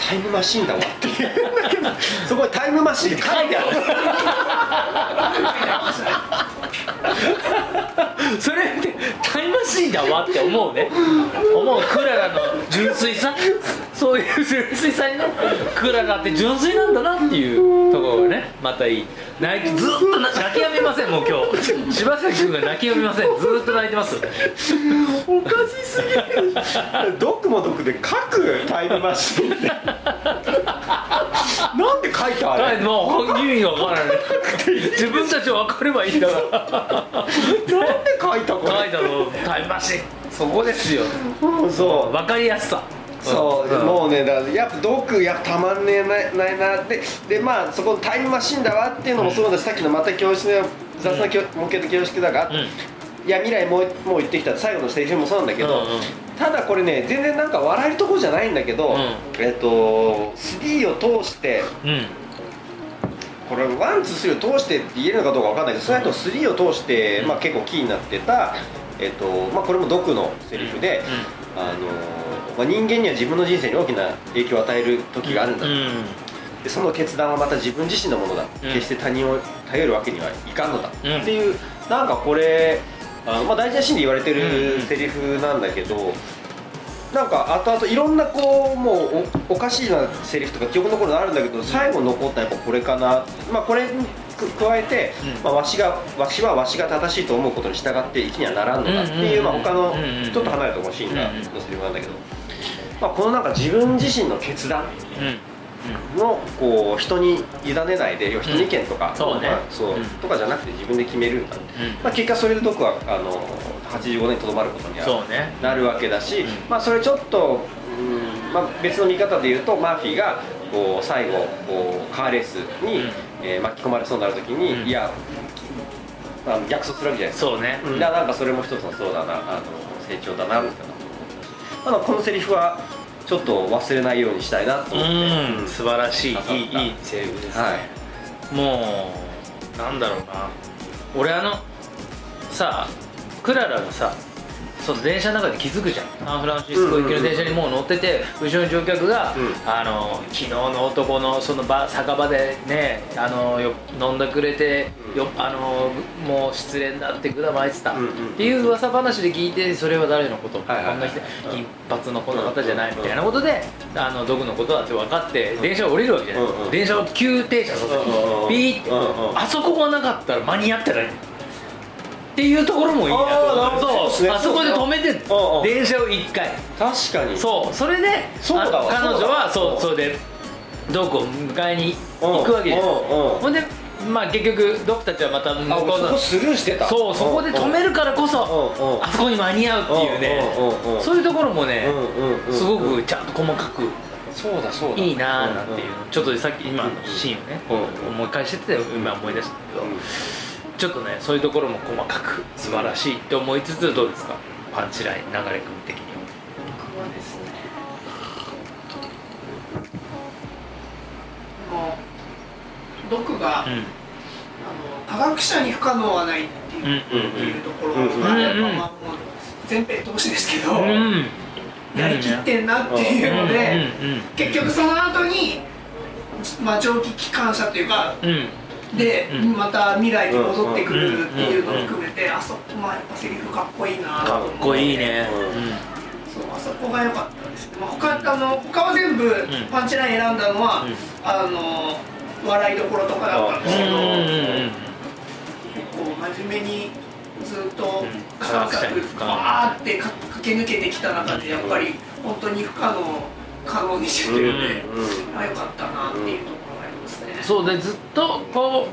タイムマシンだわっていうんだけど *laughs* そこにタイムマシンって書いてある *laughs* それってタイムマシーンだわって思うね。思うクララの純粋さ。そういう純粋さにねクララって純粋なんだなっていうところがねまたいい。泣いてずっとな泣きやみませんもう今日。柴崎君が泣きやみません。ずっと泣いてます。おかしすぎる。ドクもドクで書くタイムマシンって。なんで書いたあはいれもう意味がわからない。自分たちは分かればいいんだから。なんで書いたこれ書いたのタイムマシン。そこですよ。うんそう。分かりやすさ。そう、ん。もうねだやっぱ毒やっぱたまんねえなないなででまあそこのタイムマシンだわっていうのもそうだし、さっきのまた教室で雑な模型で恐縮だが、うん。いや未来もうもう言ってきた最後のセリフもそうなんだけど、うんうん。ただこれね全然なんか笑えるとこじゃないんだけど、うん。えっと3を通してうんこれワンツースリーを通してって言えるのかどうかわかんないけどその後3を通して、まあ、結構キーになってた、えっとまあ、これもドクのセリフで、あのまあ、人間には自分の人生に大きな影響を与える時があるんだ、うん。でその決断はまた自分自身のものだ、うん。決して他人を頼るわけにはいかんのだ、うん。っていうなんかこれあの、まあ、大事なシーンで言われてうん。うん。るセリフなんだけど、なんか後々いろんなこうもうおおかしいなセリフとか記憶のあるんだけど最後に残ったやっぱこれかな、まあ、これに加えて、うん。まあ、わしがわしはわしが正しいと思うことに従って生きにはならんのだっていう、まあ、他のちょっと離れたシーンがのセリフなんだけど、まあ、このなんか自分自身の決断。うんのこう人に委ねないで人の意見とか、うんそうとかじゃなくて自分で決めるんだ、うん。まあ、結果それで毒はあの85年にとどまることにはなるわけだし、うん。まあ、それちょっと、うんまあ、別の見方で言うとマーフィーがこう最後こうカーレースに、うん。えー巻き込まれそうになるときに、うん。いやあの逆走するわけじゃないですか。そうね。だからなんかそれも一つのそうだなあの成長だなみたいな。あのこのセリフはちょっと忘れないようにしたいなと思って、うん。素晴らしいいいいいセリフですね、はい。もうなんだろうな。俺あのさクララがさその電車の中で気づくじゃん。サンフランシスコ行きの電車にもう乗ってて後ろの乗客が、うん。あの昨日の男のその場酒場でねあのよ飲んでくれてよあのもう失恋だってぐだまいてた、うんうんっていう噂話で聞いてそれは誰のこと、はいはいはい。こんな人金髪のこの方じゃない。みたいなことであの毒のことだって分かって電車を降りるわけじゃない、うんうん。電車を急停車させて、ピーって、あそこがなかったら間に合ってないっていうところもいいなとあーなるほど。そあそこで止めてうんうん。電車を1回。確かに。そう。それでそうだわ。あ彼女はそうだわそうそれでドクを迎えに行くわけじゃんうんうん。うんほんでまあ結局ドクたちはまた向あこうそこスルーしてた。そうそこで止めるからこそうんうんあそこに間に合うっていうね。うんうんうんそういうところもねすごくちゃんと細かくそうだそうだ。いいなーなんていう。うんちょっとさっき今のシーンをねうん。思い返してて今思い出したけど。うんちょっとねそういうところも細かく素晴らしいって思いつつどうですか？パンチライン流れ君的には。僕はですねもう毒が、うん。あの科学者に不可能はないっていう,、うんいうところうんが、うん。やっぱまあもう全編通しですけど、うん。やりきってんなっていうので、結局その後にまあ蒸気機関車というかうんうんで、うん。また未来に戻ってくるっていうのを含めて、あそこまあやっぱセリフかっこいいなとか思って。っこいいね。そうあそこが良かったですね、まあ、他あの他は全部パンチライン選んだのは、うん。あの笑いどころとかだったんですけど、うんうんうんうん。結構真面目にずっとうん。3作バーってか駆け抜けてきた中でやっぱり本当に不可能を可能にしてるんで、うんあ良かったなっていうと。そうでずっとこ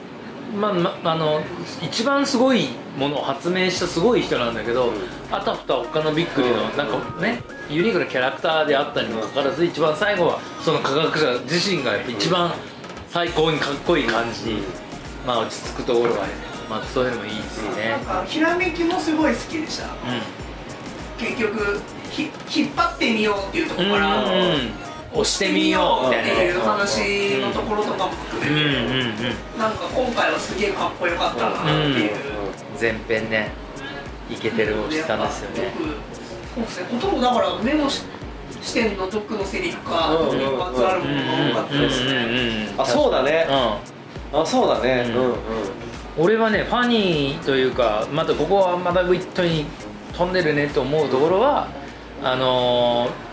うまあまあの一番すごいものを発明したすごい人なんだけど、うん。あたふた他のびっくりのうんなんかねユニークなキャラクターであったにもかかわらず一番最後はその科学者自身がやっぱ一番最高にかっこいい感じに、まあ落ち着くところがねまあそういうのもいいですね。なんかひらめきもすごい好きでした。結局ひ引っ張ってみようっていうとこうんろから、うん押してみようみたいな。っていう話のところとかも含うんうんめて、うん。なんか今回はすげえかっこよかったなっていう。前編ねイケてるおじさんですよね。そうですね。ほとんどだからメモししてんのドックのセリフか、うんドックにまつわるものが多かったですね。あそうだね。うん。あそうだね。ううん。んうん。俺はねファニーというかまたここはまたグイットに飛んでるねと思うところはあのー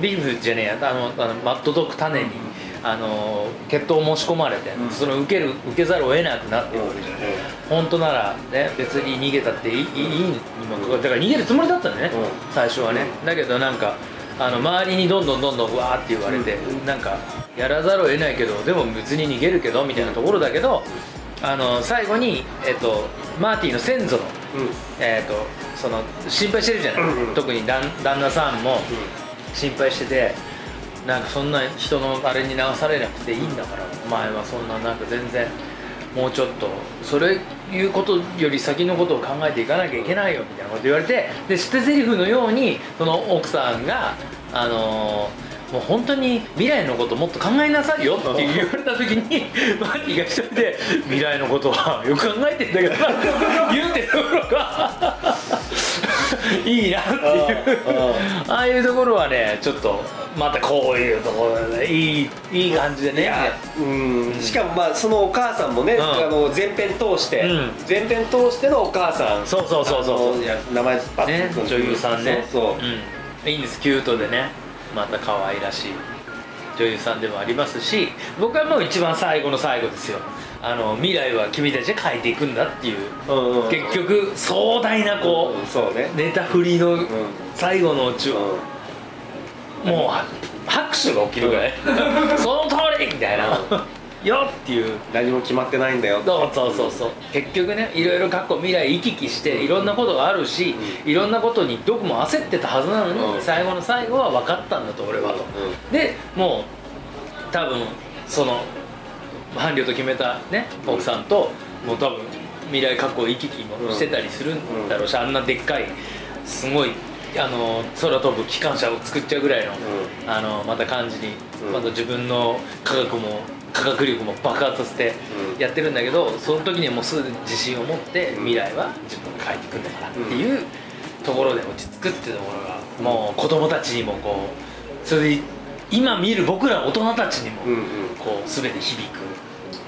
ビーフじゃねえやあのあのマッドドッグ種に、あのー血統を申し込まれて、うん。その受ける受けざるを得なくなってるわけじゃない本当ならね別に逃げたっていいいいにもだから逃げるつもりだったんだよね、うん。最初はね。だけどなんかあの周りにどんどんどんどんわーって言われて、なんかやらざるを得ないけどでも別に逃げるけどみたいなところだけどあの最後に、えっと、マーティの先祖の、えっと、その心配してるじゃない、うんうん。特に旦旦那さんも心配しててなんかそんな人のあれに流されなくていいんだからお前はそんななんか全然もうちょっとそれいうことより先のことを考えていかなきゃいけないよみたいなこと言われてで捨て台詞のようにその奥さんがあのーもう本当に未来のこともっと考えなさいよって言われた時にマーティが一人で未来のことはよく考えてんだけどな言うてるところがいいなっていう。ああいうところはねちょっとまたこういうところでねいいいい感じでね。うん。しかもまあそのお母さんもね、ん。あの前編通して、うん。前編通してのお母さん。そうそうそうそう名前パッねと女優さんね。そうそう、うん、いいんです。キュートでね。また可愛らしい女優さんでもありますし僕はもう一番最後の最後ですよ。あの未来は君たちで変えていくんだっていう、うんうん。結局壮大なこうんそうね。うネタ振りのん。最後のうちは、もうは拍手が起きるぐらい。*laughs* その通りみたいなよっていう何も決まってないんだよそうそうそうそう。結局ねいろいろ過去未来行き来していろんなことがあるし、いろんなことにどこも焦ってたはずなのに、うん。最後の最後は分かったんだと俺はと、うでもう多分その伴侶と決めたね奥さんともう多分未来過去行き来もしてたりするんだろうし、あんなでっかいすごいあの空飛ぶ機関車を作っちゃうぐらいの、うあのまた感じに、うん。また自分の科学も科学力も爆発させてうん。やってるんだけどその時にはもうすぐ自信を持ってうん。未来は自分が変えていくんだからっていうところで落ち着くっていうところがもう子供たちにもこうそれで今見る僕ら大人たちにもこう全て響く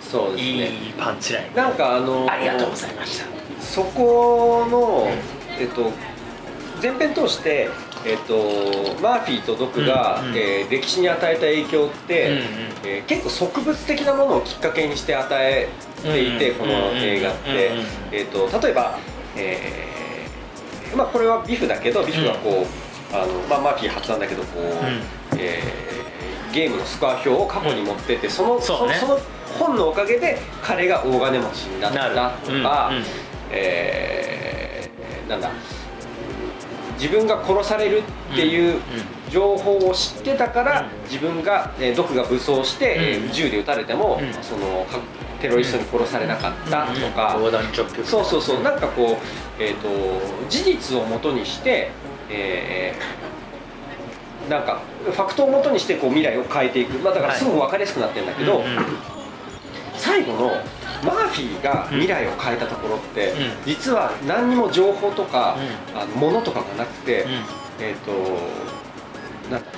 そうですいね。いパンチラインなんかあのありがとうございました。そこの、えっと、前編通して、えっと、マーフィーとドクが、うんうん。えー歴史に与えた影響って、うんうん。えー結構植物的なものをきっかけにして与えていて、うんこの映画って、うんうんえっと、例えば、えーまあ、これはビフだけどビフがこう、あのまあ、マーフィー発案だけどこう、えーゲームのスコア表を過去に持ってってそのそうね。その本のおかげで彼が大金持ちになったとか、うん。うん。えーなんだ自分が殺されるっていう情報を知ってたから、うん。自分が、えー毒が武装して、え銃で撃たれても、うん。そのかテロリストに殺されなかったとか、そうそうそう。なんかこう、えー、と事実をもとにして、えーなんかファクトをもとにしてこう未来を変えていく、まあ、だからすごく分かりやすくなってるんだけど、最後のマーフィーが未来を変えたところって、うん。実は何にも情報とか、うあの物とかがなくて、うん。えっ、と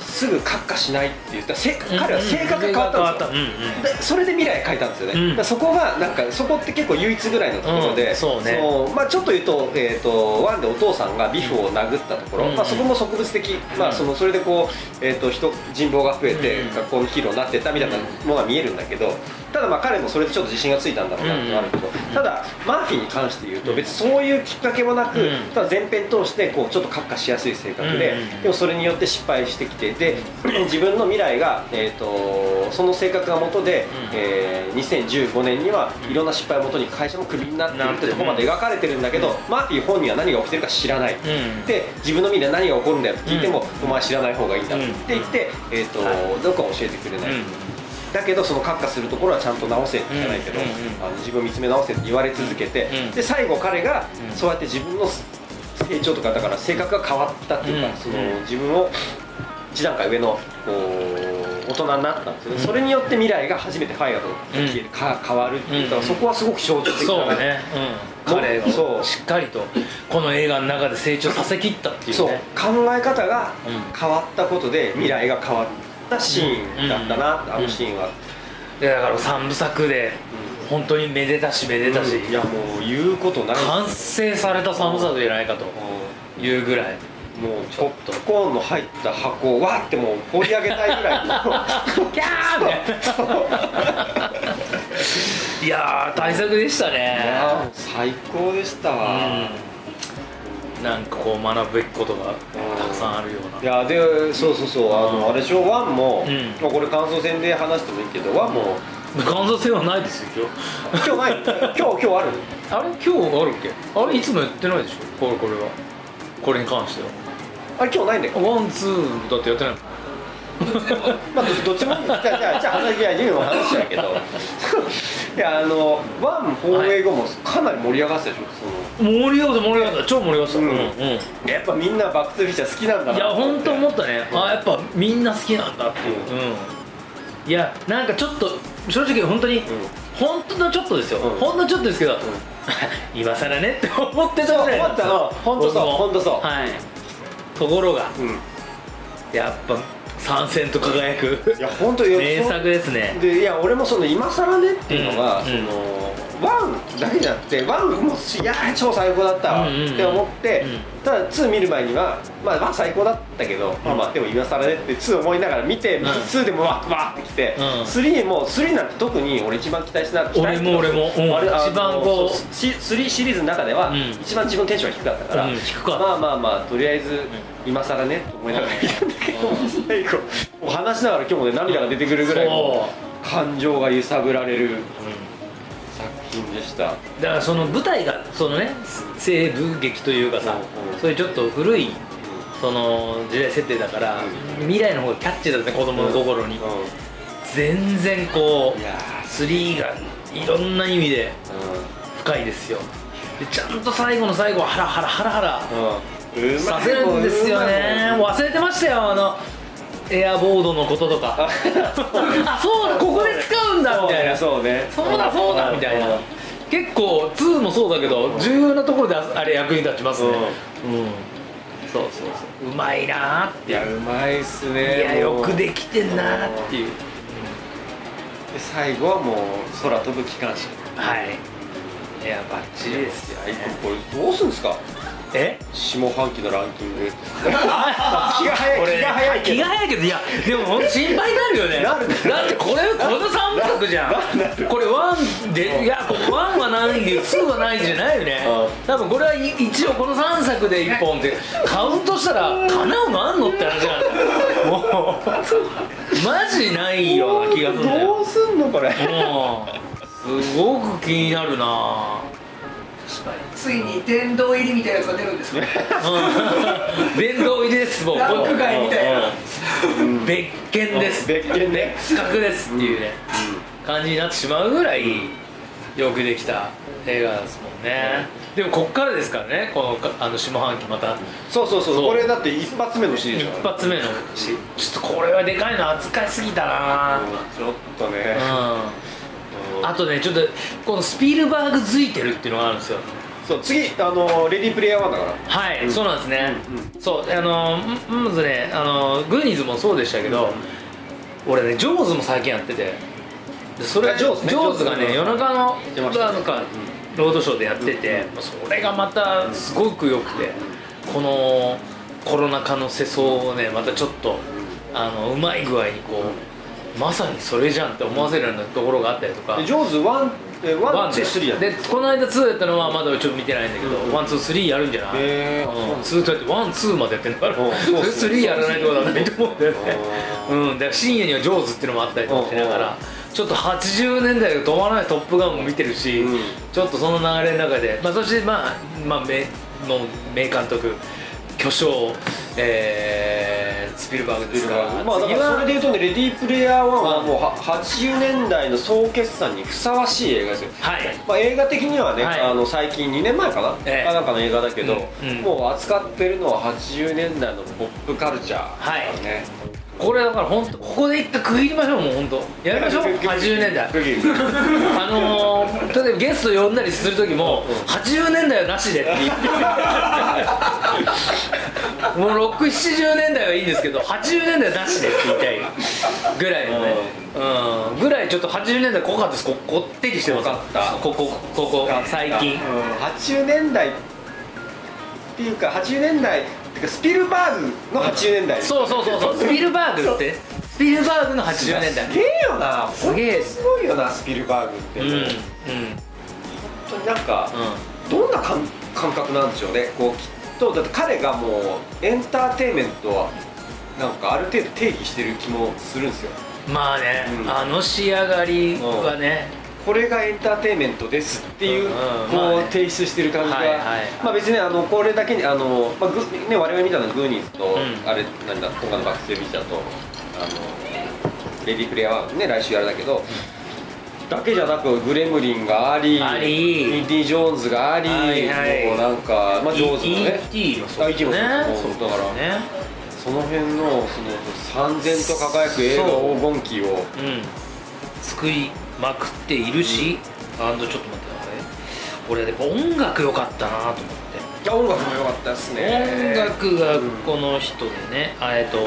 すぐ閣下しないって言った。せ彼は性格が変わったんですよ、それで未来変えたんですよね、うん。そこがなんかそこって結構唯一ぐらいのところで、うん。そうね。のまあ、ちょっと言うと,、えー、とワンでお父さんがビフを殴ったところ、うん。まあ、そこも植物的、まあ、そのそれでこう、えー、と人人望が増えて、うん。学校のヒーローになってったみたいなものが見えるんだけどただまあ彼もそれでちょっと自信がついたんだろうなってあるけど、ただマーフィーに関して言うと別にそういうきっかけもなく、うん。ただ前編通してこうちょっと閣下しやすい性格で、うん。でもそれによって失敗してきてで *clears throat* 自分の未来が、えー、とその性格が元で、うん。えー2015年にはいろんな失敗をもとに会社もクビになってるってところまで描かれてるんだけど、マーフィー本人は何が起きてるか知らない、うん。で自分の未来何が起こるんだよって聞いても、うんお前知らない方がいいんだってうん。言って、えーとはどこか教えてくれない、うん。だけどその閣下するところはちゃんと直せじゃないけど、うん。うん。あの自分を見つめ直せって言われ続けて、うん。で最後彼がうん。そうやって自分の成長とかだから性格が変わったっていうか、うん。その自分を一段階上のこう大人になったんですよね、うん。それによって未来が初めてファイアと消える、か変わるっていう、うん。そこはすごく象徴的なね、うん、彼そう。をしっかりとこの映画の中で成長させきったっていうそう。ね考え方がうん。変わったことで未来が変わったシーンだったな、うん。あのシーンは、でだから3部作で本当にめでたしめでたし、いやもう言うことない。完成された3部作じゃないかとういうぐらい。んもうポップコーンの入った箱をわーってもう放り上げたいぐらいの。*laughs* キャーね。*laughs* いやー大作でしたいやね最高でしたわ、うん。なんかこう学ぶべきことがたくさんあるような。いやでそうそうそうあの、うん。あれでしょ？ワンも、うん。まあこれ感想戦で話してもいいけどワンも。感想戦はないですよ今日。今日ない？今日今日ある？あれ？今日あるっけ？あれ？いつもやってないでしょ？これこれは。これに関してはあれ今日ないんだよ。ワンツーだってやってない *laughs* まあどどっちもじゃあじゃあ話いやジムも話だけど。*laughs* いやあのワン放映後もかなり盛り上がってたでしょ盛り上がった盛り上がった。超盛り上がった。うん。うんやっぱみんなバック・トゥ・フィーチャー好きなんだないや本当思っったね。あやっぱみんな好きなんだっていう、うん。いやなんかちょっと正直本当に、本当のちょっとですよ、うん。ほんのちょっとですけど、*laughs* 今更ねって思ってたぐらいそう思ったの。本当そう本当そう。はいところがうん、うんやっぱ参戦と輝くいや本当 *laughs* 名作ですね。でいや俺もその今更ねっていうのが、うん。そのワンだけじゃなくてワンもいや超最高だったわって思って、うん。ただ2見る前にはまあワン最高だったけど、まあまあでも今更ねって2思いながら見て、ん。2でもわっわーってきて、うん。3も3なんて特に俺一番期待してな期待して俺も俺も一番こうそうし3シリーズの中では、うん。一番自分のテンションが低かったから、まあまあまあとりあえず今更ねと思いながら見たんだけど、最後話しながら今日もね涙が出てくるぐらいの感情が揺さぶられる作品でした。だからその舞台がそのね西部劇というかさ、うんうん。そういうちょっと古いその時代設定だから、未来の方がキャッチーだったね子供の心に、う全然こうや3がいろんな意味でー深いですよ。でちゃんと最後の最後はハラハラハラハラさせるんですよね。忘れてましたよあのエアボードのこととか。あそうだここで使うんだみたいな。そうね。そうだそうだみたいな。結構2もそうだけど重要なところでああれ役に立ちますね。うん。そうそうそう。うまいなーっていやうまいっすねいやよくできてんなーっていう。で最後はもう空飛ぶ機関車。はい。いやバッチリですよ。これどうすんですか？え？下半期のランキング。あ気が早い。これ気が早いけど気が早いけどいやでも本当心配になるよね。なるだってこれこの3作じゃん。これ1でいや1はないんで2はないんじゃないよね。う多分これは一応この3作で1本ってカウントしたら叶うのあんのって話なんだよ。もう。マジないような気がするどうすんのこれ？もうすごく気になるなついに殿堂入りみたいなやつが出るんですねうん。殿堂入りですもう。ランク外みたいな。別件です。別件ね。別格ですっていうね、感じになってしまうぐらいよくできた映画ですもんね。でもこっからですからね。このかあの下半期また。そうそうそう。そう。これだって一発目のシリーズ一だから発目のしちょっとこれはでかいの扱いすぎたな。ちょっとね。うんあとねちょっとこのスピルバーグ付いてるっていうのがあるんですよ。そう次あのレディープレイヤー1だから。はい、うん。そうなんですね、うんそうあのままずねあのグーニーズもそうでしたけど、俺ねジョーズも最近やってて。でそれあジョーズねジョーズが。ね夜中のなんかロードショーでやってて、それがまたすごく良くてこのコロナ禍の世相をねまたちょっとあのうまい具合にこうまさにそれじゃんって思わせるようなところがあったりとか。でジョーズ1えワンワンでツースリーやでこの間2やったのはまだちょっと見てないんだけど、うんワンツースリーやるんじゃない？へー。うん、2とやってワンツーまでやってんだから、スリーやらないってことはないと思うん。だよねうん。だから深夜には上手っていうのもあったりとかしながら。ちょっと80年代が止まらない「トップガン」も見てるし、うん。ちょっとその流れの中で、まあ、そしてまあ、まあ、名もう名監督巨匠、えー、スピルバーグですか？らまあだからそれで言うとねレディープレイヤー1はもうは80年代の総決算にふさわしい映画ですよ。はい。まあ、映画的にはね、はい。あの最近2年前かな、ええ。かなんかの映画だけど、うんうん。もう扱ってるのは80年代のポップカルチャーはいこれだから本当ここで一回区切りましょうもう本当やりましょう80年代。区切る *laughs* あのー、例えばゲスト呼んだりする時も80年代はなしで。って言ってもう670年代はいいんですけど80年代はなしでって言いたいぐらいのね。うん。ぐらいちょっと80年代濃かったです。ここってりしてます。濃かった。ここここ最近。うん。80年代っていうか80年代ってかスピルバーグの80年代。そうそうそうそう。スピルバーグって？スピルバーグの80年代。すげえよな。すげえ。すごいよなスピルバーグって、うんうん。本当になんか、うどんな感感覚なんでしょうね。こうきっとだって彼がもうエンターテインメントはなんかある程度定義してる気もするんですよ。んまあね、うん。あの仕上がりはね、これがエンターテインメントですっていう,、こう、提出してる感じが、まあ別にあのこれだけにあの、まあグね、我々見たのはグーニーズと、ん。あれなんだ今回のバックステービーチャーとあのレディープレイヤーはね来週あれだけどだけじゃなくグレムリンがありあり。インディ・ジョーンズがあり、もうなんか、まあ、ジョーズもね。E.T. もそうあ E.T. もそうねそうだからねその辺のその三千と輝く映画黄金期をうん。作りまくっているし、あとちょっと待って俺やっぱ音楽良かったなと思って。いや音楽も良かったですね。音楽がこの人でね、あえっとえー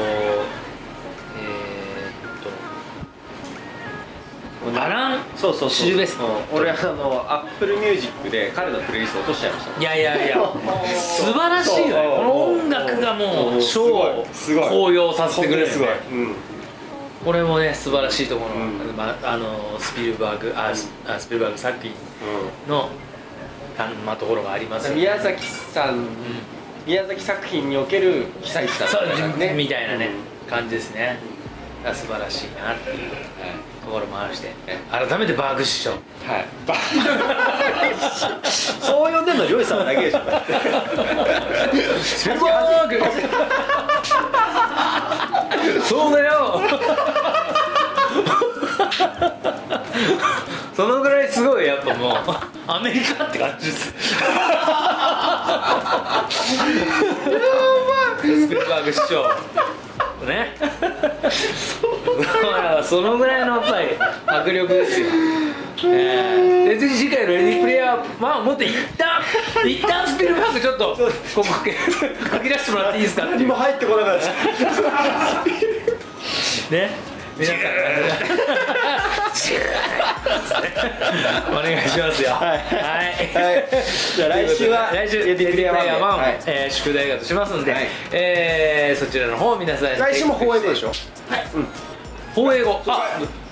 っとアランそうそうシルベストリ。うん俺あのアップルミュージックで彼のプレイリスト落としちゃいました。いやいやいや *laughs* 素晴らしいよね。この音楽がもうう。ん賞をすごいすごい。高揚させてくれるよね。すごい、うん、これもね素晴らしいところ、うん。まあ、あのスピルバーグあスあスピルバーグ作品のあの、まあ、ところがありますよね。宮崎さん宮崎作品における久石さんそうみたいなねみたいなね、感じですね。あ素晴らしいなっていうところもあるし。てえ改めてバーグ師匠。はい、そう呼んでるのりょうじさんだけでしょ。スピルバーグ *laughs* そうだよそのぐらいすごいやっぱもう。アメリカって感じです。スピルバーグ師匠。ね。そのぐらいのやっぱり迫力ですよ。えー、次回の「レディープレイヤー1」をもっと一旦 *laughs* 一旦スピルバーグちょっとここ書き出してもらっていいですか？何も入ってこなかった。*laughs* ね。皆さん *laughs* お願いしますよ。はい、はい。じゃあ来週は来週レディープレイヤー1で1、はい。えー宿題だとしますんで、はい。えーそちらの方皆さんに来週も放映後でしょ？放映後。あえ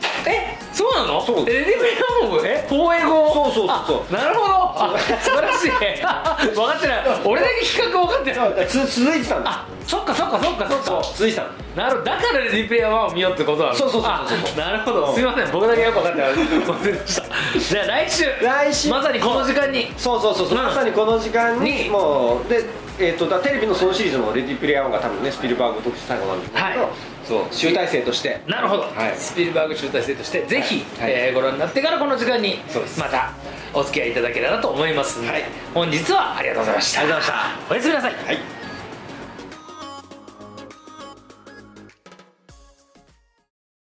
そうなの？そう。えレディープ？レイヤーもえ？放映後そうそうそう。そうあなるほど。あ素晴らしい。分かってない。俺だけ企画分かってない。つ続いてたんだ。あそっかそっかそっかそっか。続いてたの。なるほど。だからレディープレイヤー1を見ようってことなの。そうそうそうそう。なるほど。すいません。僕だけよく分かってない。すいました。じゃあ来週。来週まさにこの時間に。そうそうそうそう、うんまさにこの時間にに。もうでえー、とだテレビのそのシリーズの「レディープレイヤー1」が多分ねスピルバーグ特殊最後なんですけど、はいそう。集大成として。なるほど、はい。スピルバーグ集大成としてぜひ、はい。えーご覧になってからこの時間にまたお付き合いいただけたらと思いますので、はい。本日はありがとうございました。ありがとうございまおやすみなさい、はい